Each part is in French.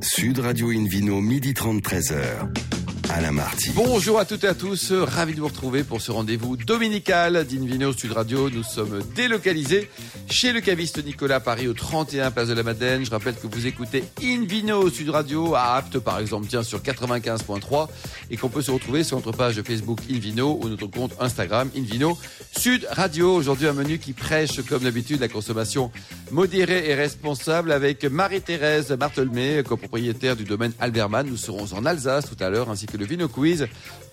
Sud Radio Invino, midi 30, 13h. Alain Marty. Bonjour à toutes et à tous, ravi de vous retrouver pour ce rendez-vous dominical d'Invino Sud Radio. Nous sommes délocalisés chez le caviste Nicolas Paris au 31 Place de la Madeleine. Je rappelle que vous écoutez Invino Sud Radio à Apte par exemple, tiens sur 95.3 et qu'on peut se retrouver sur notre page Facebook Invino ou notre compte Instagram Invino Sud Radio. Aujourd'hui un menu qui prêche comme d'habitude la consommation modérée et responsable avec Marie-Thérèse Barthelmé, copropriétaire du domaine Alberman. Nous serons en Alsace tout à l'heure ainsi que le Vino Quiz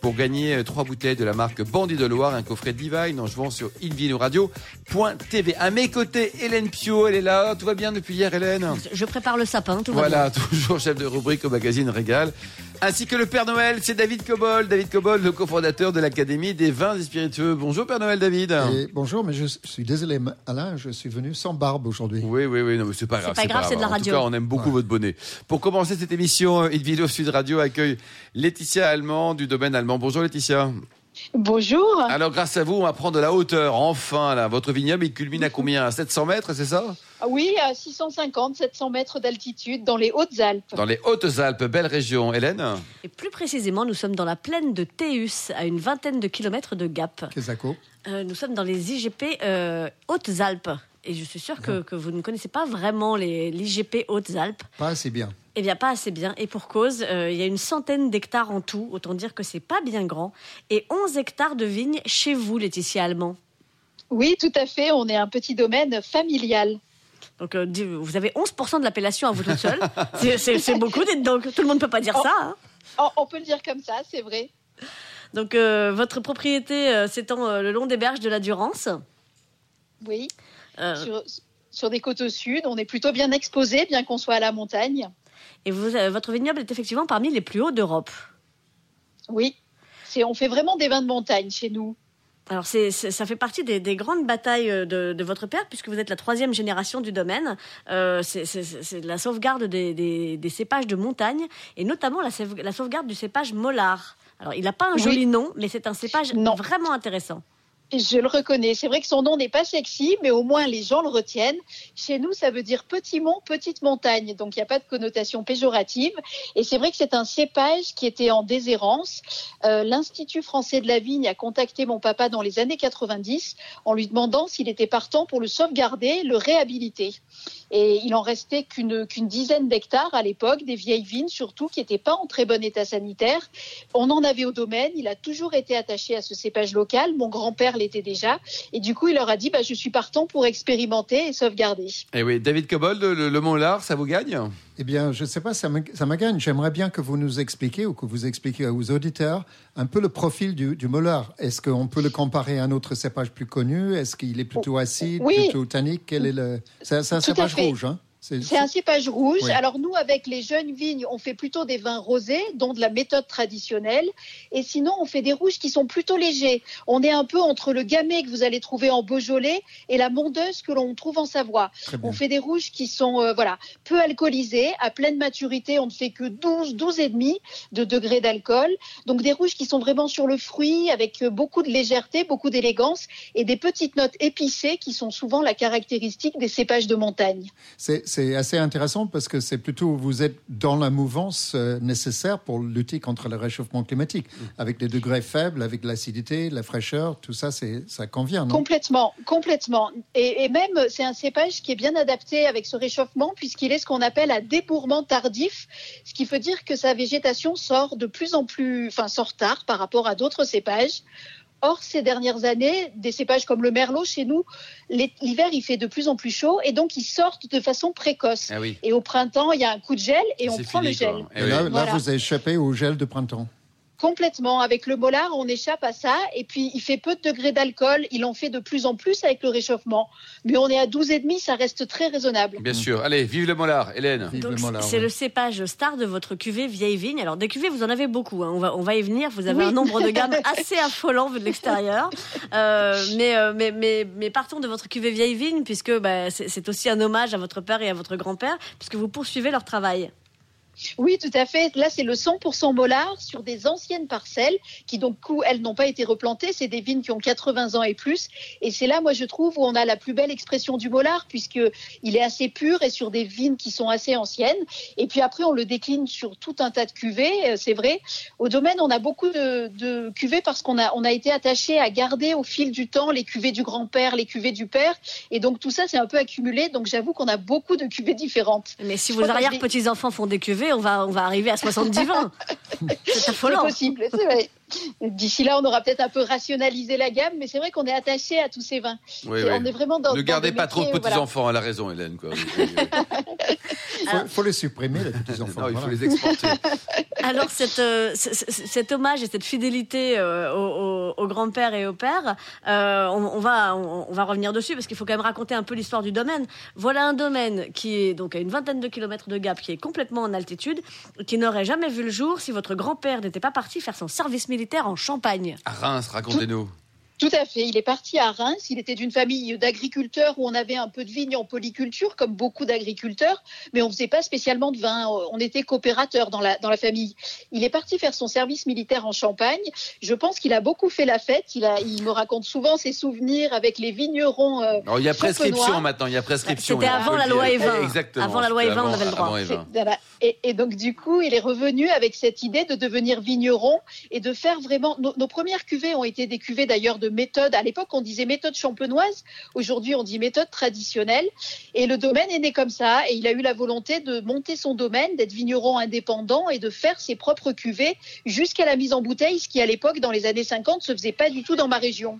pour gagner trois bouteilles de la marque Bandit de Loire, un coffret Divine en jouant sur invinoradio.tv. À mes côtés, Hélène Pio, elle est là. Tout va bien depuis hier, Hélène? Je prépare le sapin, tout va Voilà, bien. toujours chef de rubrique au magazine Régal. Ainsi que le Père Noël, c'est David Cobol. David Cobol, le cofondateur de l'Académie des vins et spiritueux. Bonjour Père Noël, David. Et bonjour, mais je suis désolé, Alain, je suis venu sans barbe aujourd'hui. Oui, oui, oui, non, mais c'est pas grave. pas grave, c'est de la En radio. tout cas, on aime beaucoup votre bonnet. Pour commencer cette émission, euh, Vidéo Sud Radio accueille Laetitia Allemand du domaine allemand. Bonjour Laetitia. Bonjour. Alors, grâce à vous, on va prendre de la hauteur. Enfin, là, votre vignoble, il culmine à combien? À 700 mètres, c'est ça? Oui, à 650, 700 mètres d'altitude dans les Hautes-Alpes. Dans les Hautes-Alpes, belle région. Hélène Et plus précisément, nous sommes dans la plaine de Théus, à une vingtaine de kilomètres de Gap. Kesako. Euh, nous sommes dans les IGP euh, Hautes-Alpes. Et je suis sûre que, que vous ne connaissez pas vraiment les l'IGP Hautes-Alpes. Pas assez bien. Eh bien, pas assez bien. Et pour cause, euh, il y a une centaine d'hectares en tout. Autant dire que c'est pas bien grand. Et 11 hectares de vignes chez vous, Laetitia Allemand. Oui, tout à fait. On est un petit domaine familial. Donc, euh, vous avez 11% de l'appellation à vous toute seule. C'est- beaucoup, dites donc. Tout le monde ne peut pas dire ça. hein. Oh, on peut le dire comme ça, c'est vrai. Donc, euh, votre propriété euh, s'étend euh, le long des berges de la Durance. Oui. Sur, sur des côtes au sud, on est plutôt bien exposé, bien qu'on soit à la montagne. et vous, votre vignoble est effectivement parmi les plus hauts d'Europe. Oui. On fait vraiment des vins de montagne chez nous. Alors, c'est, ça fait partie des, des grandes batailles euh, de, de votre père, puisque vous êtes la troisième génération du domaine. Euh, c'est, la sauvegarde des, des- des cépages de montagne, et notamment la, sauve- la sauvegarde du cépage Mollard. Alors, il n'a pas un Oui. joli nom, mais c'est un cépage Non. vraiment intéressant. Je le reconnais. C'est vrai que son nom n'est pas sexy, mais au moins les gens le retiennent. Chez nous, ça veut dire petit mont, petite montagne. Donc il n'y a pas de connotation péjorative. Et c'est vrai que c'est un cépage qui était en déshérence. Euh, L'Institut français de la vigne a contacté mon papa dans les années 90 en lui demandant s'il était partant pour le sauvegarder, le réhabiliter. Et il en restait qu'une qu'une dizaine d'hectares à l'époque, des vieilles vignes surtout, qui n'étaient pas en très bon état sanitaire. On en avait au domaine. Il a toujours été attaché à ce cépage local. Mon grand-père l'était déjà. Et du coup, il leur a dit, bah, je suis partant pour expérimenter et sauvegarder. Eh oui, David Cobol, le, le, Mont-Lard, ça vous gagne? Eh bien, je ne sais pas, ça me, ça me gagne. J'aimerais bien que vous nous expliquiez ou que vous expliquiez aux auditeurs un peu le profil du, du Mollard. Est-ce qu'on peut le comparer à un autre cépage plus connu? Est-ce qu'il est plutôt acide, Oui. plutôt tannique? Quel est le C'est c'est un à cépage rouge, hein C'est un cépage rouge. Oui. Alors nous, avec les jeunes vignes, on fait plutôt des vins rosés, dont de la méthode traditionnelle. Et sinon, on fait des rouges qui sont plutôt légers. On est un peu entre le gamay que vous allez trouver en Beaujolais et la mondeuse que l'on trouve en Savoie. On fait des rouges qui sont euh, voilà peu alcoolisés, à pleine maturité, on ne fait que 12, 12 et demi de degrés d'alcool. Donc des rouges qui sont vraiment sur le fruit, avec euh, beaucoup de légèreté, beaucoup d'élégance et des petites notes épicées qui sont souvent la caractéristique des cépages de montagne. C'est c'est assez intéressant parce que c'est plutôt vous êtes dans la mouvance euh, nécessaire pour lutter contre le réchauffement climatique. Avec les degrés faibles, avec l'acidité, la fraîcheur, tout ça, c'est ça convient, non? Complètement, complètement. Et, et même, c'est un cépage qui est bien adapté avec ce réchauffement puisqu'il est ce qu'on appelle à débourrement tardif, ce qui veut dire que sa végétation sort de plus en plus, enfin sort tard par rapport à d'autres cépages. Or, ces dernières années, des cépages comme le merlot, chez nous, l'hi- l'hiver, il fait de plus en plus chaud et donc ils sortent de façon précoce. Ah oui. Et au printemps, il y a un coup de gel et on prend fini, le gel. Eh Et oui. là, là, vous échappez au gel de printemps. Complètement. Avec le molar, on échappe à ça. Et puis, il fait peu de degrés d'alcool. Il en fait de plus en plus avec le réchauffement. Mais on est à 12,5, ça reste très raisonnable. Bien sûr. Allez, vive le Mollard, Hélène. C'est le cépage star de votre cuvée vieille vigne. Alors, des cuvées, vous en avez beaucoup. hein. On, va, on va y venir. Vous avez Oui. un nombre de gammes assez affolant vu de l'extérieur. Euh, mais, euh, mais, mais, mais partons de votre cuvée vieille vigne, puisque bah, c'est c'est aussi un hommage à votre père et à votre grand-père, puisque vous poursuivez leur travail. Oui, tout à fait. Là, c'est le 100% molar sur des anciennes parcelles qui, donc, elles n'ont pas été replantées. C'est des vignes qui ont 80 ans et plus. Et c'est là, moi, je trouve, où on a la plus belle expression du molar, puisqu'il est assez pur et sur des vignes qui sont assez anciennes. Et puis après, on le décline sur tout un tas de cuvées, euh, c'est vrai. Au domaine, on a beaucoup de, de cuvées parce qu'on a, on a été attaché à garder au fil du temps les cuvées du grand-père, les cuvées du père. Et donc, tout ça, c'est un peu accumulé. Donc, j'avoue qu'on a beaucoup de cuvées différentes. Mais si vos arrière-petits-enfants font des cuvées, on va, on va arriver à 70 vins. C'est affolant. C'est possible, c'est vrai. D'ici là, on aura peut-être un peu rationalisé la gamme, mais c'est vrai qu'on est attaché à tous ces vins. Oui, C'est- oui. On est vraiment dans Ne dans gardez pas trop de métiers, voilà. petits-enfants, elle a raison, Hélène. Quoi. Il faut, faut les supprimer, les petits-enfants. non, il faut les exporter. Alors, cette, euh, cet hommage et cette fidélité euh, au, grand-père et au père, euh, on, va, on va revenir dessus parce qu'il faut quand même raconter un peu l'histoire du domaine. Voilà un domaine qui est donc à une vingtaine de kilomètres de Gap, qui est complètement en altitude, qui n'aurait jamais vu le jour si votre grand-père n'était pas parti faire son service militaire en Champagne. À Reims, racontez-nous. Tout à fait. Il est parti à Reims. Il était d'une famille d'agriculteurs où on avait un peu de vignes en polyculture, comme beaucoup d'agriculteurs, mais on faisait pas spécialement de vin. On était coopérateurs dans la, dans la famille. Il est parti faire son service militaire en Champagne. Je pense qu'il a beaucoup fait la fête. Il, a, il me raconte souvent ses souvenirs avec les vignerons. euh, Alors, il y a prescription maintenant, il y a prescription. C'était avant la loi Evin. Exactement. Avant la loi Evin, on avait le droit. et donc du coup, il est revenu avec cette idée de devenir vigneron et de faire vraiment. Nos, nos premières cuvées ont été des cuvées d'ailleurs de méthode. À l'époque, on disait méthode champenoise. Aujourd'hui, on dit méthode traditionnelle. Et le domaine est né comme ça. Et il a eu la volonté de monter son domaine, d'être vigneron indépendant et de faire ses propres cuvées jusqu'à la mise en bouteille, ce qui à l'époque, dans les années 50, se faisait pas du tout dans ma région.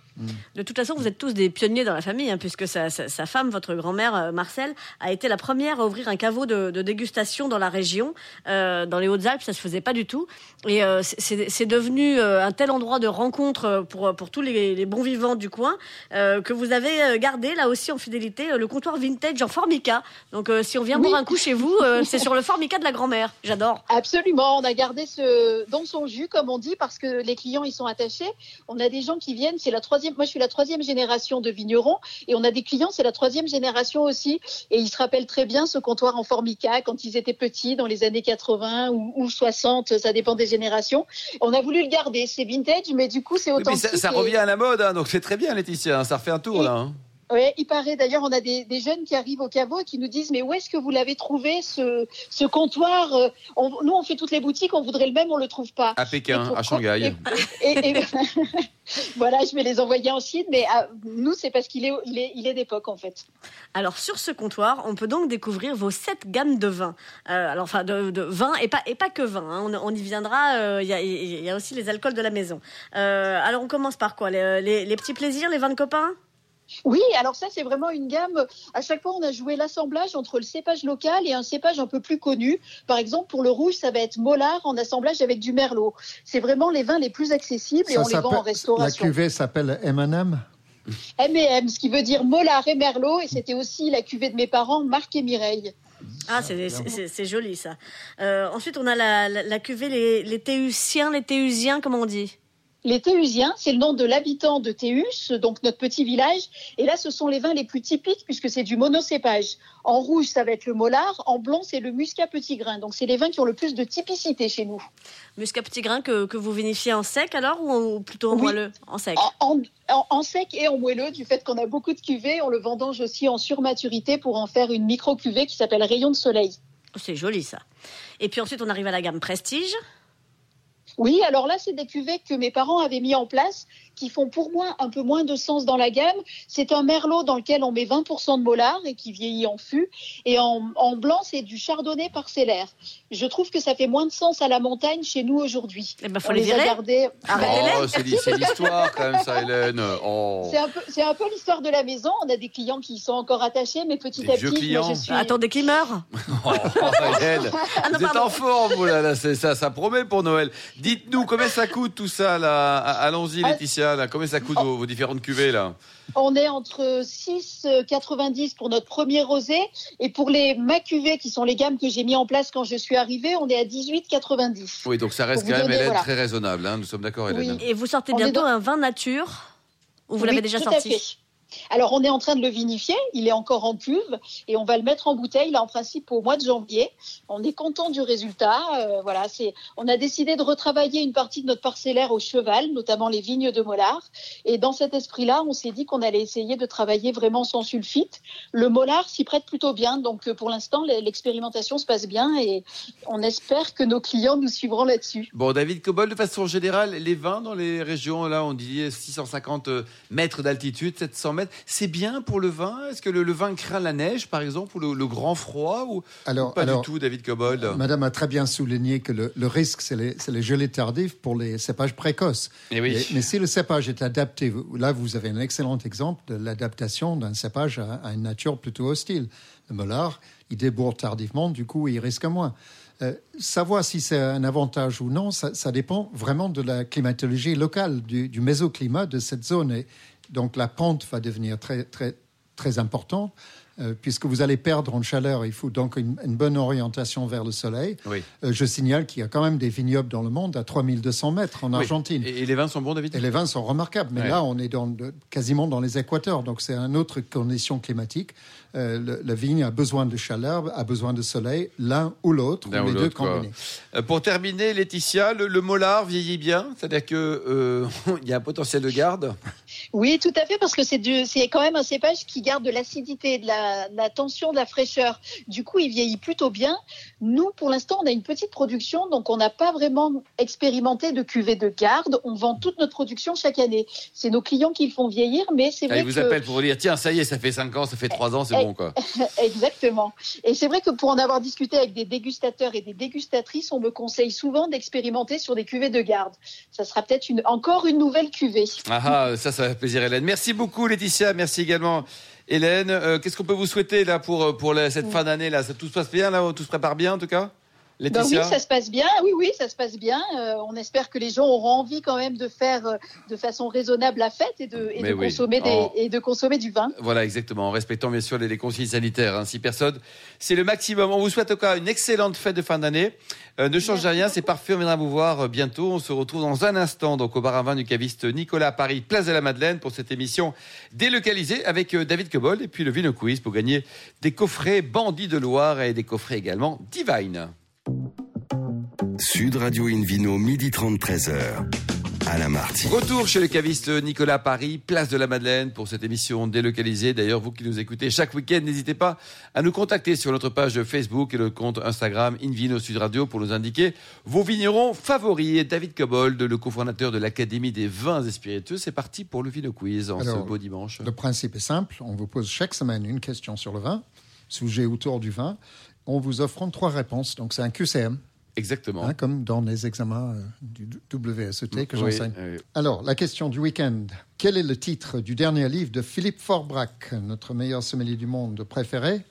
De toute façon, vous êtes tous des pionniers dans la famille, hein, puisque sa, femme, votre grand-mère euh, Marcel, a été la première à ouvrir un caveau de, dégustation dans la région, euh, dans les Hautes-Alpes. Ça se faisait pas du tout, et euh, c'est- devenu un tel endroit de rencontre pour pour tous les, les bons vivants du coin euh, que vous avez euh, gardé là aussi en fidélité euh, le comptoir vintage en formica. Donc, euh, si on vient Oui. boire un coup chez vous, euh, c'est sur le formica de la grand-mère. J'adore. Absolument, on a gardé ce dans son jus, comme on dit, parce que les clients ils sont attachés. On a des gens qui viennent, c'est la troisième. Moi, je suis la troisième génération de vignerons, et on a des clients, c'est la troisième génération aussi, et ils se rappellent très bien ce comptoir en formica quand ils étaient petits, dans les années 80 ou, ou 60, ça dépend des générations. On a voulu le garder, c'est vintage, mais du coup, c'est Oui, mais authentique. ça, ça et- revient à la mode, hein, donc c'est très bien, Laetitia. hein, ça refait un tour, Et- là. hein. Oui, il paraît. D'ailleurs, on a des, des jeunes qui arrivent au caveau et qui nous disent Mais où est-ce que vous l'avez trouvé, ce, ce comptoir Euh, on- Nous, on fait toutes les boutiques, on voudrait le même, on le trouve pas. À Pékin, pour- à Shanghai. Et, et- et- voilà, je vais les envoyer en Chine, mais ah, nous, c'est parce qu'il est, il est, il est d'époque, en fait. Alors sur ce comptoir, on peut donc découvrir vos sept gammes de vins. Euh, alors enfin de, de vins et pas et pas que vin. hein. On, on y viendra. euh, Il y, a, il y a aussi les alcools de la maison. Euh, alors on commence par quoi? Les, les- les petits plaisirs, les vins de copains? Oui, alors ça, c'est vraiment une gamme. À chaque fois, on a joué l'assemblage entre le cépage local et un cépage un peu plus connu. Par exemple, pour le rouge, ça va être Mollard en assemblage avec du Merlot. C'est vraiment les vins les plus accessibles et Ça on les vend en s'appelle- La restauration. cuvée s'appelle M&M. M&M, ce qui veut dire Mollard et Merlot, et c'était aussi la cuvée de mes parents, Marc et Mireille. Ah c'est joli ça. Euh, ensuite on a la, la, la cuvée les, les Théusiens, les Théusiens comment on dit? Les Théusiens, c'est le nom de l'habitant de Théus, donc notre petit village. Et là, ce sont les vins les plus typiques puisque c'est du monocépage. En rouge, ça va être le Mollard. En blanc, c'est le Muscat petit grain. Donc, c'est les vins qui ont le plus de typicité chez nous. Muscat petit grain que, que vous vinifiez en sec alors ou, plutôt en Oui. moelleux En sec? En, en- en- en sec et en moelleux, du fait qu'on a beaucoup de cuvées, on le vendange aussi en surmaturité pour en faire une micro-cuvée qui s'appelle Rayon de soleil. C'est joli ça. Et puis ensuite on arrive à la gamme Prestige. Oui, alors là, c'est des cuvées que mes parents avaient mis en place, qui font pour moi un peu moins de sens dans la gamme. C'est un merlot dans lequel on met 20% de mollard et qui vieillit en fût. Et en, en blanc, c'est du chardonnay parcellaire. Je trouve que ça fait moins de sens à la montagne chez nous aujourd'hui. Eh ben faut On les les a gardés. Oh, c'est l'hi- c'est l'histoire, quand même, ça, Hélène. Oh. C'est un peu, l'histoire de la maison. On a des clients qui y sont encore attachés, mais petit Des à vieux petit, moi, clients. je suis. Attendez qu'ils meurent. Oh, Hélène, Ah non, vous êtes en forme, vous, là, ça, ça promet pour Noël. Dites-nous, combien ça coûte tout ça, là? Allons-y, Ah. Là. Combien ça coûte vos, vos différentes cuvées, là On est entre 6,90 pour notre premier rosé et pour les ma cuvée qui sont les gammes que j'ai mis en place quand je suis arrivée, on est à 18,90. Oui, donc ça reste quand même, donner, Hélène, voilà. très raisonnable. hein. Nous sommes d'accord, Hélène. Oui. Et vous sortez bientôt dans- un vin nature? Ou vous Oui, l'avez déjà tout à sorti? fait. Alors, on est en train de le vinifier. Il est encore en cuve et on va le mettre en bouteille, là, en principe, au mois de janvier. On est content du résultat. Euh, voilà, on a décidé de retravailler une partie de notre parcellaire au cheval, notamment les vignes de Mollard. Et dans cet esprit-là, on s'est dit qu'on allait essayer de travailler vraiment sans sulfite. Le Mollard s'y prête plutôt bien. Donc, euh, pour l'instant, l'expérimentation se passe bien et on espère que nos clients nous suivront là-dessus. Bon, David Cobol, de façon générale, les vins dans les régions, là, on dit 650 mètres d'altitude, 700 mètres, c'est bien pour le vin? Est-ce que le, vin craint la neige, par exemple, ou le, grand froid ou, alors, pas du tout, David Cobold? Madame a très bien souligné que le, risque, c'est les, les, gelées tardives pour les cépages précoces. Et eh mais, si le cépage est adapté, là, vous avez un excellent exemple de l'adaptation d'un cépage à, une nature plutôt hostile. Le molar, il débourde tardivement, du coup, il risque moins. Euh, savoir si c'est un avantage ou non, ça, dépend vraiment de la climatologie locale, du, du mésoclimat de cette zone. Et donc la pente va devenir très, très, très importante. Euh, puisque vous allez perdre en chaleur, il faut donc une, bonne orientation vers le soleil. Euh, je signale qu'il y a quand même des vignobles dans le monde à 3200 mètres en Argentine. Et, les vins sont bons, David? Et les vins sont remarquables. Mais là, on est dans, quasiment dans les équateurs, donc c'est une autre condition climatique. Euh, la vigne a besoin de chaleur, a besoin de soleil, l'un ou l'autre, ou les deux combinés. pour terminer, Laetitia, le, le molar vieillit bien, c'est-à-dire qu'il y a un potentiel de garde? Oui, tout à fait, parce que c'est quand même un cépage qui garde de l'acidité, de la, tension, de la fraîcheur. Du coup, il vieillit plutôt bien. Nous, pour l'instant, on a une petite production, donc on n'a pas vraiment expérimenté de cuvée de garde. On vend toute notre production chaque année. C'est nos clients qui le font vieillir, mais c'est vrai ah, Ils vous appellent pour vous dire, tiens, ça y est, ça fait 5 ans, ça fait 3 ans, c'est bon, quoi. Exactement. Et c'est vrai que pour en avoir discuté avec des dégustateurs et des dégustatrices, on me conseille souvent d'expérimenter sur des cuvées de garde. Ça sera peut-être une, encore une nouvelle cuvée. Ah, ah ça, ça fait plaisir, Hélène. Merci beaucoup, Laetitia. Merci également. Hélène, euh, qu'est-ce qu'on peut vous souhaiter là pour, pour cette fin d'année là? Tout se passe bien là? Tout se prépare bien en tout cas? Ben oui, ça se passe bien. Oui, oui, ça se passe bien. Euh, on espère que les gens auront envie quand même de faire euh, de façon raisonnable la fête et de, et de consommer des, et de consommer du vin. Voilà, exactement, en respectant bien sûr les, consignes sanitaires. Hein. Six personnes, c'est le maximum. On vous souhaite tout cas une excellente fête de fin d'année. Euh, ne changez rien, c'est parfait. On viendra vous voir bientôt. On se retrouve dans un instant donc au bar à vin du caviste Nicolas à Paris, place de la Madeleine, pour cette émission délocalisée avec David Cobold et puis le Vino Quiz pour gagner des coffrets Bandits de Loire et des coffrets également Divine. Sud Radio Invino, midi 30, 13h. À la Marty. Retour chez le caviste Nicolas Paris, place de la Madeleine pour cette émission délocalisée. D'ailleurs, vous qui nous écoutez chaque week-end, n'hésitez pas à nous contacter sur notre page Facebook et le compte Instagram Invino Sud Radio pour nous indiquer vos vignerons favoris. Et David Cobold, le cofondateur de l'Académie des vins et spiritueux, c'est parti pour le Vino Quiz en ce beau dimanche. Le principe est simple. On vous pose chaque semaine une question sur le vin, sujet autour du vin. On vous offre trois réponses. Donc, c'est un QCM. Exactement. Hein, comme dans les examens euh, du WSET que j'enseigne. Alors, la question du week-end. Quel est le titre du dernier livre de Philippe Forbrac, notre meilleur sommelier du monde préféré?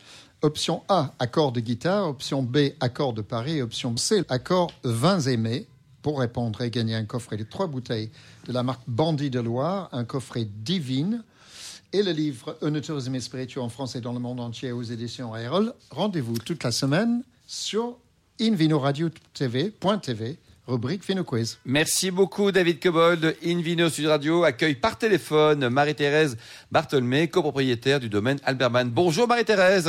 Option A, accord de guitare. Option B, accord de Paris. Option C, accord vins aimés. Pour répondre et gagner un coffret de trois bouteilles de la marque Bandit de Loire, un coffret divine et le livre Un tourisme spirituel en France et dans le monde entier aux éditions Aérol. Rendez-vous toute la semaine sur invinoradio.tv, rubrique Vino Quiz. Merci beaucoup David Cobold. Invino Sud Radio accueille par téléphone Marie-Thérèse Bartholmé, copropriétaire du domaine Alberman. Bonjour Marie-Thérèse.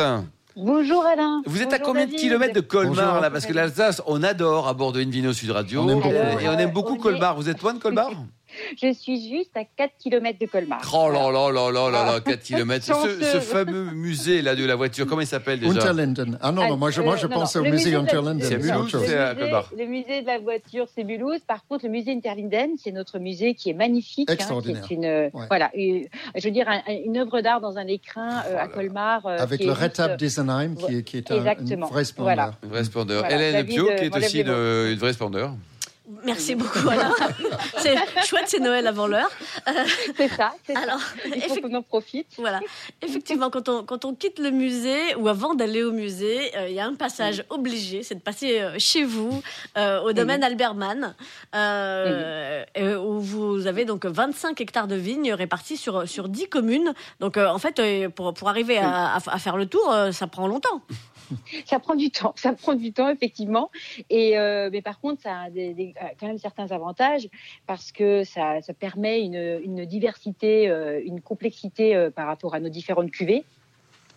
Bonjour Alain. Vous êtes à combien de kilomètres de Colmar là? Parce que l'Alsace, on adore à bord de Invino Sud Radio. On aime et on aime beaucoup Colmar. Vous êtes loin de Colmar? Je suis juste à 4 km de Colmar. Oh là là là là là là, 4 km. Ce, fameux musée là de la voiture, comment il s'appelle déjà Unterlinden. Ah non, non moi je, moi, je pense au musée Unterlinden. C'est Mulhouse c'est à Colmar Le musée de la voiture, c'est Mulhouse. Par contre, le musée Unterlinden, c'est notre musée qui est magnifique. Extraordinaire. Hein, qui est une, voilà, je veux dire, une œuvre d'art dans un écrin euh, à Colmar. Euh, Avec le Retable d'Isenheim, qui, qui est un, une vraie splendeur. Une vraie splendeur. Hélène Pio, qui est aussi une vraie splendeur. Merci beaucoup, Alain. c'est chouette, c'est Noël avant l'heure. c'est ça, c'est Alors, Il faut qu'on en profite. Voilà. Effectivement, quand on, quand on quitte le musée ou avant d'aller au musée, euh, il y a un passage obligé, c'est de passer euh, chez vous, euh, au domaine Albertman, où vous avez donc 25 hectares de vignes répartis sur, sur 10 communes. Donc, en fait, pour, pour arriver à, à, faire le tour, ça prend longtemps. ça prend du temps, ça prend du temps effectivement. Et euh, mais par contre, ça a euh, quand même certains avantages parce que ça, permet une, diversité, euh, une complexité par rapport à nos différentes cuvées.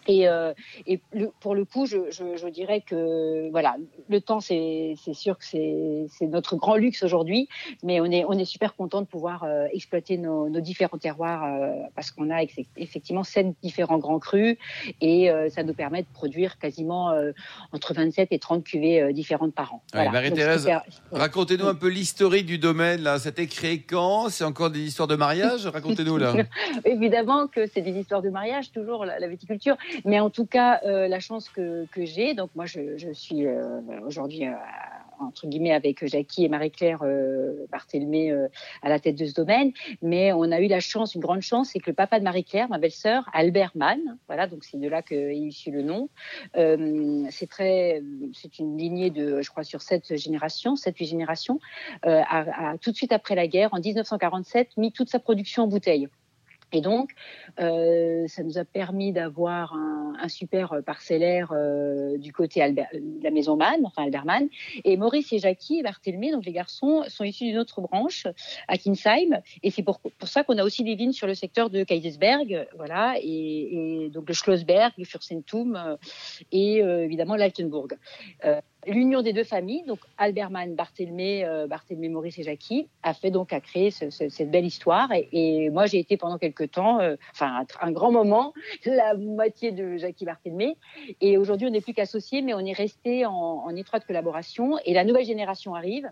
Et, euh, et le- pour le coup, je, je, je dirais que voilà, le temps, c'est sûr que c'est notre grand luxe aujourd'hui, mais on est on est super content de pouvoir euh, exploiter nos, nos différents terroirs euh, parce qu'on a effectivement sept différents grands crus et ça nous permet de produire quasiment entre 27 et 30 cuvées différentes par an. Ouais, Marie-Thérèse, super- Racontez-nous un peu l'historique du domaine. Là, c'était créé quand C'est encore des histoires de mariage? Racontez-nous là. Évidemment que c'est des histoires de mariage, toujours la, la viticulture. Mais en tout cas, euh, la chance que, que j'ai, donc moi je, je suis euh, aujourd'hui euh, entre guillemets avec Jackie et Marie-Claire euh, euh, à la tête de ce domaine. Mais on a eu la chance, une grande chance, c'est que le papa de Marie-Claire, ma belle-sœur, Albert Mann, voilà, donc c'est de là qu'est issu le nom. Euh, c'est très, c'est une lignée de, je crois, sur sept générations, sept huit générations. a, a tout de suite après la guerre, en 1947, mis toute sa production en bouteille. Et donc, euh, ça nous a permis d'avoir un, un super parcellaire euh, du côté Albert, de la maison Mann, enfin Albert Mann. Et Maurice et Jackie et Barthélemy, donc les garçons, sont issus d'une autre branche à Kinsheim. Et c'est pour, pour ça qu'on a aussi des vignes sur le secteur de Kaisersberg, voilà, et, et donc le Schlossberg, le Fürstentum euh, et euh, évidemment l'Altenburg. L'union des deux familles, donc Albert Mann, Barthélemy, euh, Barthélemy, Maurice et Jackie, a fait donc à créer ce- ce- cette belle histoire. Et, et moi, j'ai été pendant quelques temps, euh, enfin un, un grand moment, la moitié de Jackie Barthélemy. Et aujourd'hui, on n'est plus qu'associés, mais on est resté en, en étroite collaboration. Et la nouvelle génération arrive,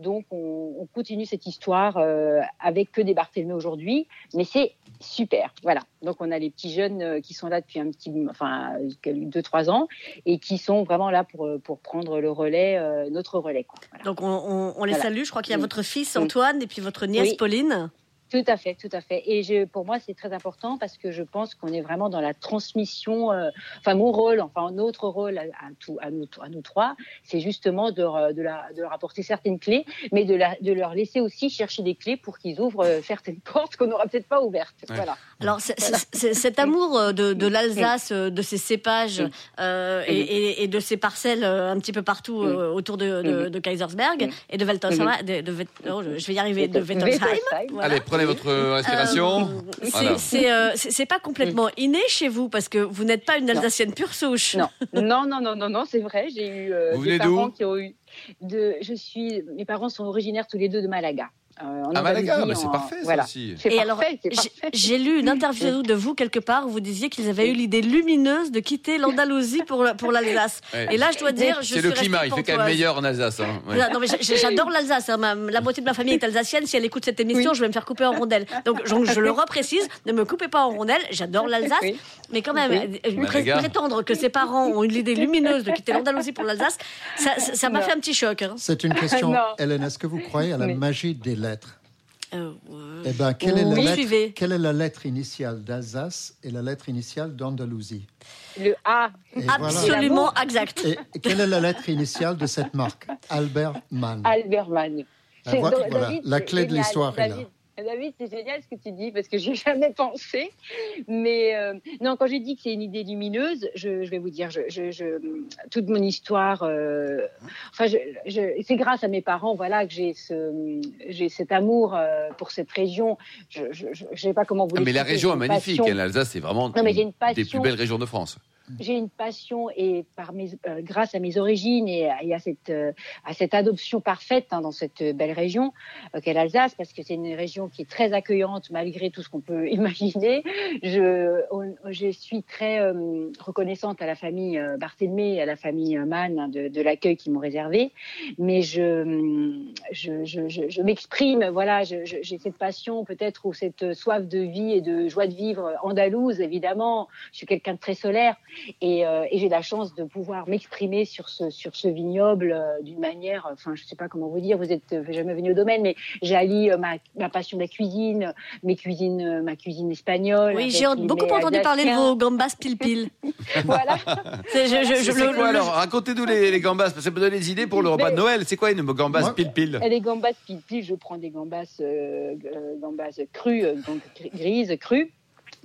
donc on, on continue cette histoire euh, avec que des Barthélemy aujourd'hui, mais c'est super. Voilà. Donc on a les petits jeunes euh, qui sont là depuis un petit, enfin deux trois ans, et qui sont vraiment là pour pour prendre le relais, euh, notre relais. Quoi. Voilà. Donc on, on- on les Voilà. salue. Je crois qu'il y a Oui. votre fils Oui. Antoine et puis votre nièce Oui. Pauline. Tout à fait, tout à fait. Et je, pour moi, c'est très important parce que je pense qu'on est vraiment dans la transmission. euh, enfin, mon rôle, enfin notre rôle à, à, tout, à, nous, à nous trois, c'est justement de, re- de, la, de leur apporter certaines clés, mais de, la, de leur laisser aussi chercher des clés pour qu'ils ouvrent euh, certaines portes qu'on n'aura peut-être pas ouvertes. Ouais. Voilà. Alors cet amour euh, de, de l'Alsace, euh, de ses cépages euh, et, et- et de ses parcelles euh, un petit peu partout euh, autour de, de, de Kaisersberg et de Weltonsheim, de, de Wet- oh, je vais y arriver, de. Voilà. Allez, prenez votre respiration. Euh, c'est- Voilà. c'est euh, c'est- pas complètement inné chez vous parce que vous n'êtes pas une Non. Alsacienne pure souche. Non, non, non, non, non, non, c'est vrai. J'ai eu euh, Vous des venez parents qui ont eu. De, je suis. Mes parents sont originaires tous les deux de Malaga. Euh, en À Malaga, Andalousie, bah, c'est en- parfait ça voilà. aussi. C'est Et parfait, alors, c'est j'ai- lu une interview de vous quelque part où vous disiez qu'ils avaient eu l'idée lumineuse de quitter l'Andalousie pour, pour l'Alsace. Ouais. Et là, je dois dire, je C'est suis le climat, il fait quand même meilleur en Alsace. hein. Ouais. Voilà, non, mais j'adore l'Alsace. hein. Ma- La moitié de ma famille est alsacienne. Si elle écoute cette émission, Oui. je vais me faire couper en rondelles. Donc, je, je le reprécise, ne me coupez pas en rondelles. J'adore l'Alsace. Oui. Mais quand même, Oui. euh, pré- Malaga. prétendre que ses parents ont eu l'idée lumineuse de quitter l'Andalousie pour l'Alsace, ça m'a fait un petit choc. hein. C'est une question, Non. Hélène, est-ce que vous croyez à la Oui. magie des lettres Euh, euh, Eh ben, quelle est, la Oui. lettre, Suivez. quelle est la lettre initiale d'Alsace et la lettre initiale d'Andalousie? Le A. Et voilà. absolument exact. Et quelle est la lettre initiale de cette marque? Albert Mann. Albert Mann. Voilà, David, la clé de l'histoire est là. David, David, c'est génial ce que tu dis parce que j'ai jamais pensé. Mais euh, non, quand j'ai dit que c'est une idée lumineuse, je, je vais vous dire, je, je, je- toute mon histoire, euh, enfin, c'est grâce à mes parents, voilà, que j'ai ce, j'ai cet amour euh, pour cette région. Je, je sais pas comment vous. Ah, mais la région est magnifique. L'Alsace, c'est vraiment Non, mais une des plus belles régions de France. J'ai une passion et par mes, euh, grâce à mes origines et, à- et à cette euh, à cette adoption parfaite hein, dans cette belle région euh, qu'est l'Alsace parce que c'est une région qui est très accueillante malgré tout ce qu'on peut imaginer. Je je suis très reconnaissante à la famille Barthélemy et à la famille Mann hein, de, l'accueil qu'ils m'ont réservé, mais je je, je, je, je m'exprime voilà j'ai cette passion peut-être ou cette soif de vie et de joie de vivre andalouse évidemment. Je suis quelqu'un de très solaire et, euh, et j'ai la chance de pouvoir m'exprimer sur ce sur ce vignoble euh, d'une manière, enfin je sais pas comment vous dire, vous êtes euh, jamais venu au domaine, mais j'allie euh, ma, ma passion de la cuisine, mes cuisines, euh, ma cuisine espagnole. Oui, j'ai beaucoup entendu parler de vos gambas pile-pile. Voilà. C'est- je- je- je- C'est le- quoi le- alors? Racontez-nous les, les gambas, parce que ça peut donner des idées pour le repas de Noël. C'est quoi une gambas Moi- pile-pile Et les gambas pile pile, je prends des gambas, euh, gambas crues, donc gri- grises, crues.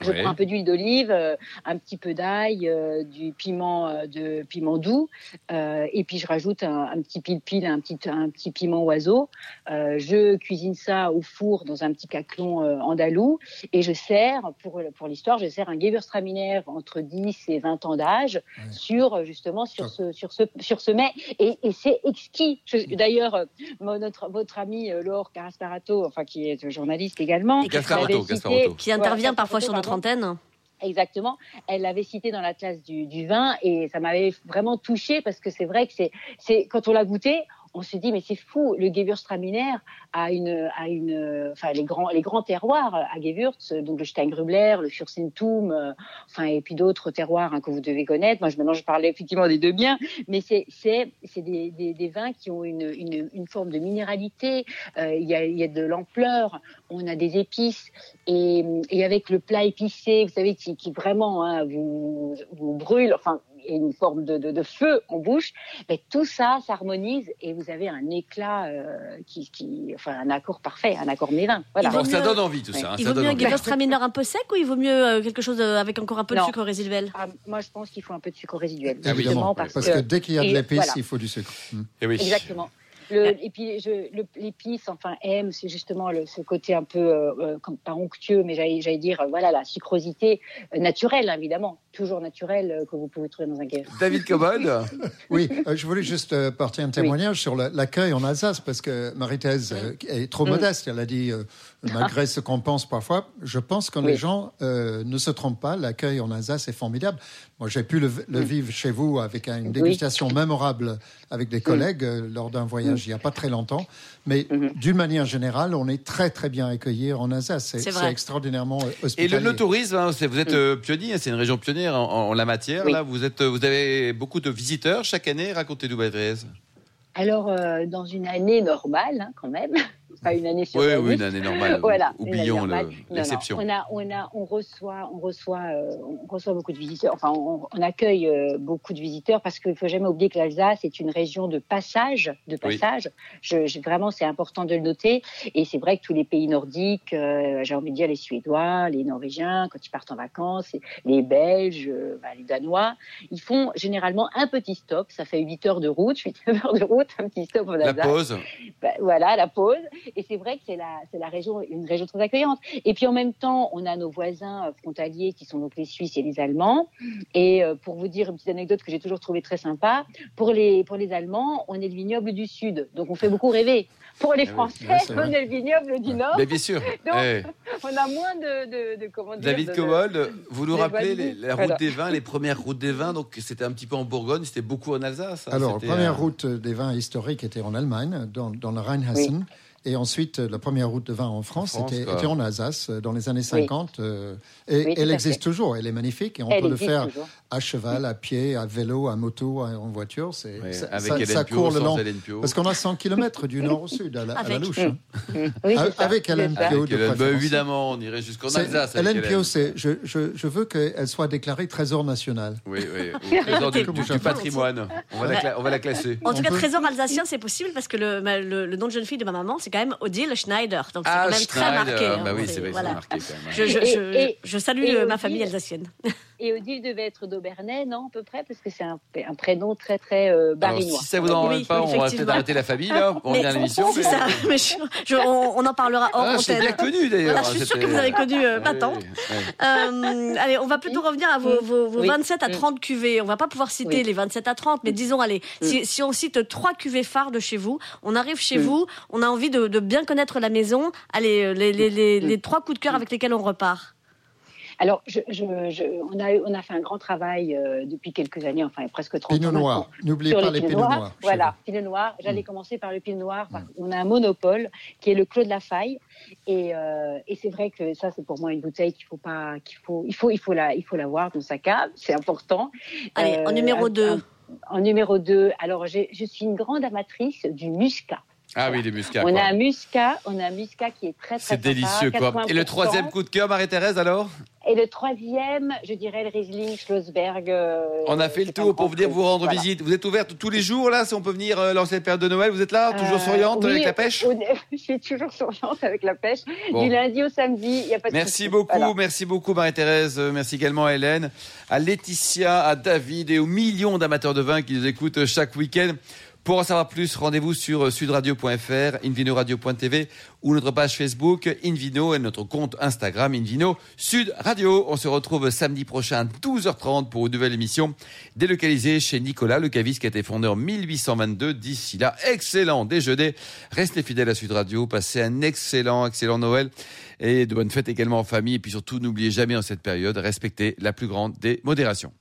Je Ouais. prends un peu d'huile d'olive, euh, un petit peu d'ail, euh, du piment euh, de piment doux, euh, et puis je rajoute un, un petit pile-pile, un petit un petit piment oiseau. Euh, je cuisine ça au four dans un petit caclon euh, andalou, et je sers pour pour l'histoire, je sers un Gewürztraminer entre 10 et 20 ans d'âge Ouais. sur justement sur ce sur ce sur ce mets, et, et c'est exquis. D'ailleurs, notre votre ami Laure Carasparato, enfin qui est journaliste également. Qui intervient Ouais, parfois sur notre Exactement. Elle l'avait cité dans l'atlas du, du vin et ça m'avait vraiment touché parce que c'est vrai que c'est, c'est quand on l'a goûté, on se dit mais c'est fou. Le Gewürztraminer a une, a une, enfin les grands, les grands terroirs à Gewürz, donc le Steingrübler, le Fürstentum, euh, enfin et puis d'autres terroirs hein, que vous devez connaître. Moi, je, maintenant, je parlais effectivement des deux biens, mais c'est, c'est, c'est des, des, des vins qui ont une, une, une forme de minéralité. Euh, Il y, a, il y a de l'ampleur. On a des épices et, et avec le plat épicé, vous savez, qui, qui vraiment hein, vous, vous brûle, enfin, et une forme de, de, de feu en bouche, mais tout ça s'harmonise et vous avez un éclat euh, qui, qui, enfin, un accord parfait, un accord mévin. Voilà. Bon, ça mieux- donne envie tout Ouais. ça. hein, Il ça vaut mieux un. Gewürztraminer un peu sec ou il vaut mieux euh, quelque chose euh, avec encore un peu de sucre résiduel? Ah, moi, je pense qu'il faut un peu de sucre résiduel. Ah oui, justement, parce parce, Parce que que, dès qu'il y a de l'épice, voilà. il faut du sucre. Eh oui. Exactement. Le, et puis je- le- l'épice, enfin aime, c'est justement le, ce côté un peu, euh, euh, comme pas onctueux, mais j'allais j'allais dire, euh, voilà, la sucrosité naturelle, évidemment, toujours naturelle euh, que vous pouvez trouver dans un guerre. David Cobold, Oui, euh, je voulais juste euh, porter un témoignage sur la- l'accueil en Alsace, parce que Marie-Thèse euh, est trop Mm. modeste. Elle a dit, euh, malgré ce qu'on pense parfois, je pense que Oui. les gens euh, ne se trompent pas. L'accueil en Alsace est formidable. Moi, j'ai pu le, le vivre chez vous avec une dégustation mémorable avec des collègues euh, lors d'un voyage il n'y a pas très longtemps. Mais d'une manière générale, on est très, très bien accueillis en Alsace. C'est extraordinairement euh, Et hospitalier. le, le tourisme, hein, vous êtes euh, pionnier, hein, c'est une région pionnière en, en la matière. Oui. Là, vous êtes, euh, vous avez beaucoup de visiteurs chaque année. Racontez-nous, Maîtresse. Alors, euh, dans une année normale, hein, quand même, pas une année sur Oui, la oui, une année normale. voilà, Oublions l'exception. On a, on a, on reçoit, on reçoit, euh, on reçoit beaucoup de visiteurs. Enfin, on, on accueille euh, beaucoup de visiteurs parce qu'il faut jamais oublier que l'Alsace est une région de passage, de Oui. passage. Je, je- vraiment, c'est important de le noter. Et c'est vrai que tous les pays nordiques, euh, j'ai envie de dire les Suédois, les Norvégiens, quand ils partent en vacances, les Belges, bah, les Danois, ils font généralement un petit stop. Ça fait 8 heures de route, 8 heures de route, un petit stop en La Alsace. pause. Ben, voilà la pause et c'est vrai que c'est la c'est la région une région très accueillante. Et puis en même temps on a nos voisins euh, frontaliers qui sont donc les Suisses et les Allemands. Et euh, pour vous dire une petite anecdote que j'ai toujours trouvée très sympa pour les pour les Allemands on est le vignoble du sud. Donc on fait beaucoup rêver. Pour les oui, Français on est le vignoble du nord. Mais bien sûr. Donc, Eh, on a moins de de, de comment dire David Cobold, vous nous rappelez les- la route des vins, les premières routes des vins. Donc c'était un petit peu en Bourgogne, c'était beaucoup en Alsace. hein, Alors, la première euh, route des vins historiques était en Allemagne, dans, dans le Rheinhessen. Et ensuite, la première route de vin en France, En France, était, en Alsace, euh, dans les années 50. euh, et Oui, elle existe fait. toujours, elle est magnifique. Et on Elle peut le faire toujours. à cheval, à pied, à vélo, à moto, à- en voiture. C'est, ça, avec ça- Hélène ça Pio, court le long. Parce qu'on a 100 km du nord au sud, à la, à la Avec. louche. hein. Avec Hélène. Pio, Avec bah, évidemment, on irait jusqu'en Alsace. avec Hélène Pio, je, je, je veux qu'elle soit déclarée trésor national. Oui, oui. au trésor du, Écoutez, du- du patrimoine. On va, la, cla- on va la classer. En tout cas, trésor alsacien, c'est possible parce que le, le nom de jeune fille de ma maman, c'est quand même Odile Schneider. Donc c'est Ah, quand même très marqué. hein. Oui, c'est vrai, voilà. c'est marqué quand même. Je, je, Et- je, et- je salue et ma Odile- famille alsacienne. Et Odile devait être d'Aubernay non à peu près parce que c'est un, un prénom très très euh, Alors, barinois si ça vous en Oui, rend pas, on va peut-être arrêter la famille, là. On revient à l'émission. C'est mais- ça. Mais je- je- on, on en parlera hors Ah, antenne. bien connu d'ailleurs. Voilà, je suis sûre que vous avez connu euh, ma tante. oui. Euh, allez, on va plutôt revenir à vos, vos, vos Oui. 27 à Mm. 30 cuvées. On va pas pouvoir citer Oui. les 27 à 30, mais disons, allez, si, si on cite trois cuvées phares de chez vous, on arrive chez Mm. vous, on a envie de, de bien connaître la maison. Allez, euh, les, les, les, Mm. les trois coups de cœur avec lesquels on repart. Alors, je, je, je- on, a, on a fait un grand travail euh, depuis quelques années, enfin presque 30 Pinot ans noir. N'oubliez pas les pinots Pinot noirs. Voilà, pinot noir. J'allais commencer par le pinot noir. parce qu'on a un monopole qui est le Clos de la Faille. Et, euh, et c'est vrai que ça, c'est pour moi une bouteille qu'il faut pas, qu'il faut, il faut, il faut la, il faut l'avoir dans sa cave. C'est important. Allez, en Euh, numéro un- 2. un- En numéro 2, alors je suis une grande amatrice du muscat. Ah oui, les muscats. on quoi. a un muscat, on a un muscat qui est très très C'est délicieux, quoi. Et le 80%. troisième coup de cœur, Marie-Thérèse, alors? Et le troisième, je dirais le Riesling Schlossberg. euh, On a fait le tour pour venir vous rendre Voilà. visite. Vous êtes ouverte tous les jours là, si on peut venir euh, lancer la période de Noël. Vous êtes là, toujours Euh, souriante oui, avec la pêche? au- Je suis toujours souriante avec la pêche. Bon. Du lundi au samedi, il n'y a pas de Merci beaucoup, Voilà. merci beaucoup Marie-Thérèse, Euh, merci également à Hélène, à Laetitia, à David et aux millions d'amateurs de vin qui nous écoutent chaque week-end. Pour en savoir plus, rendez-vous sur euh, sudradio.fr, invinoradio.tv ou notre page Facebook Invino et notre compte Instagram Invino Sud Radio. On se retrouve samedi prochain à 12h30 pour une nouvelle émission délocalisée chez Nicolas Le Caviste qui a été fondé en 1822. D'ici là, excellent déjeuner. Restez fidèles à Sud Radio, passez un excellent, excellent Noël et de bonnes fêtes également en famille. Et puis surtout, n'oubliez jamais en cette période, respectez la plus grande des modérations.